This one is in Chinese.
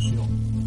使用。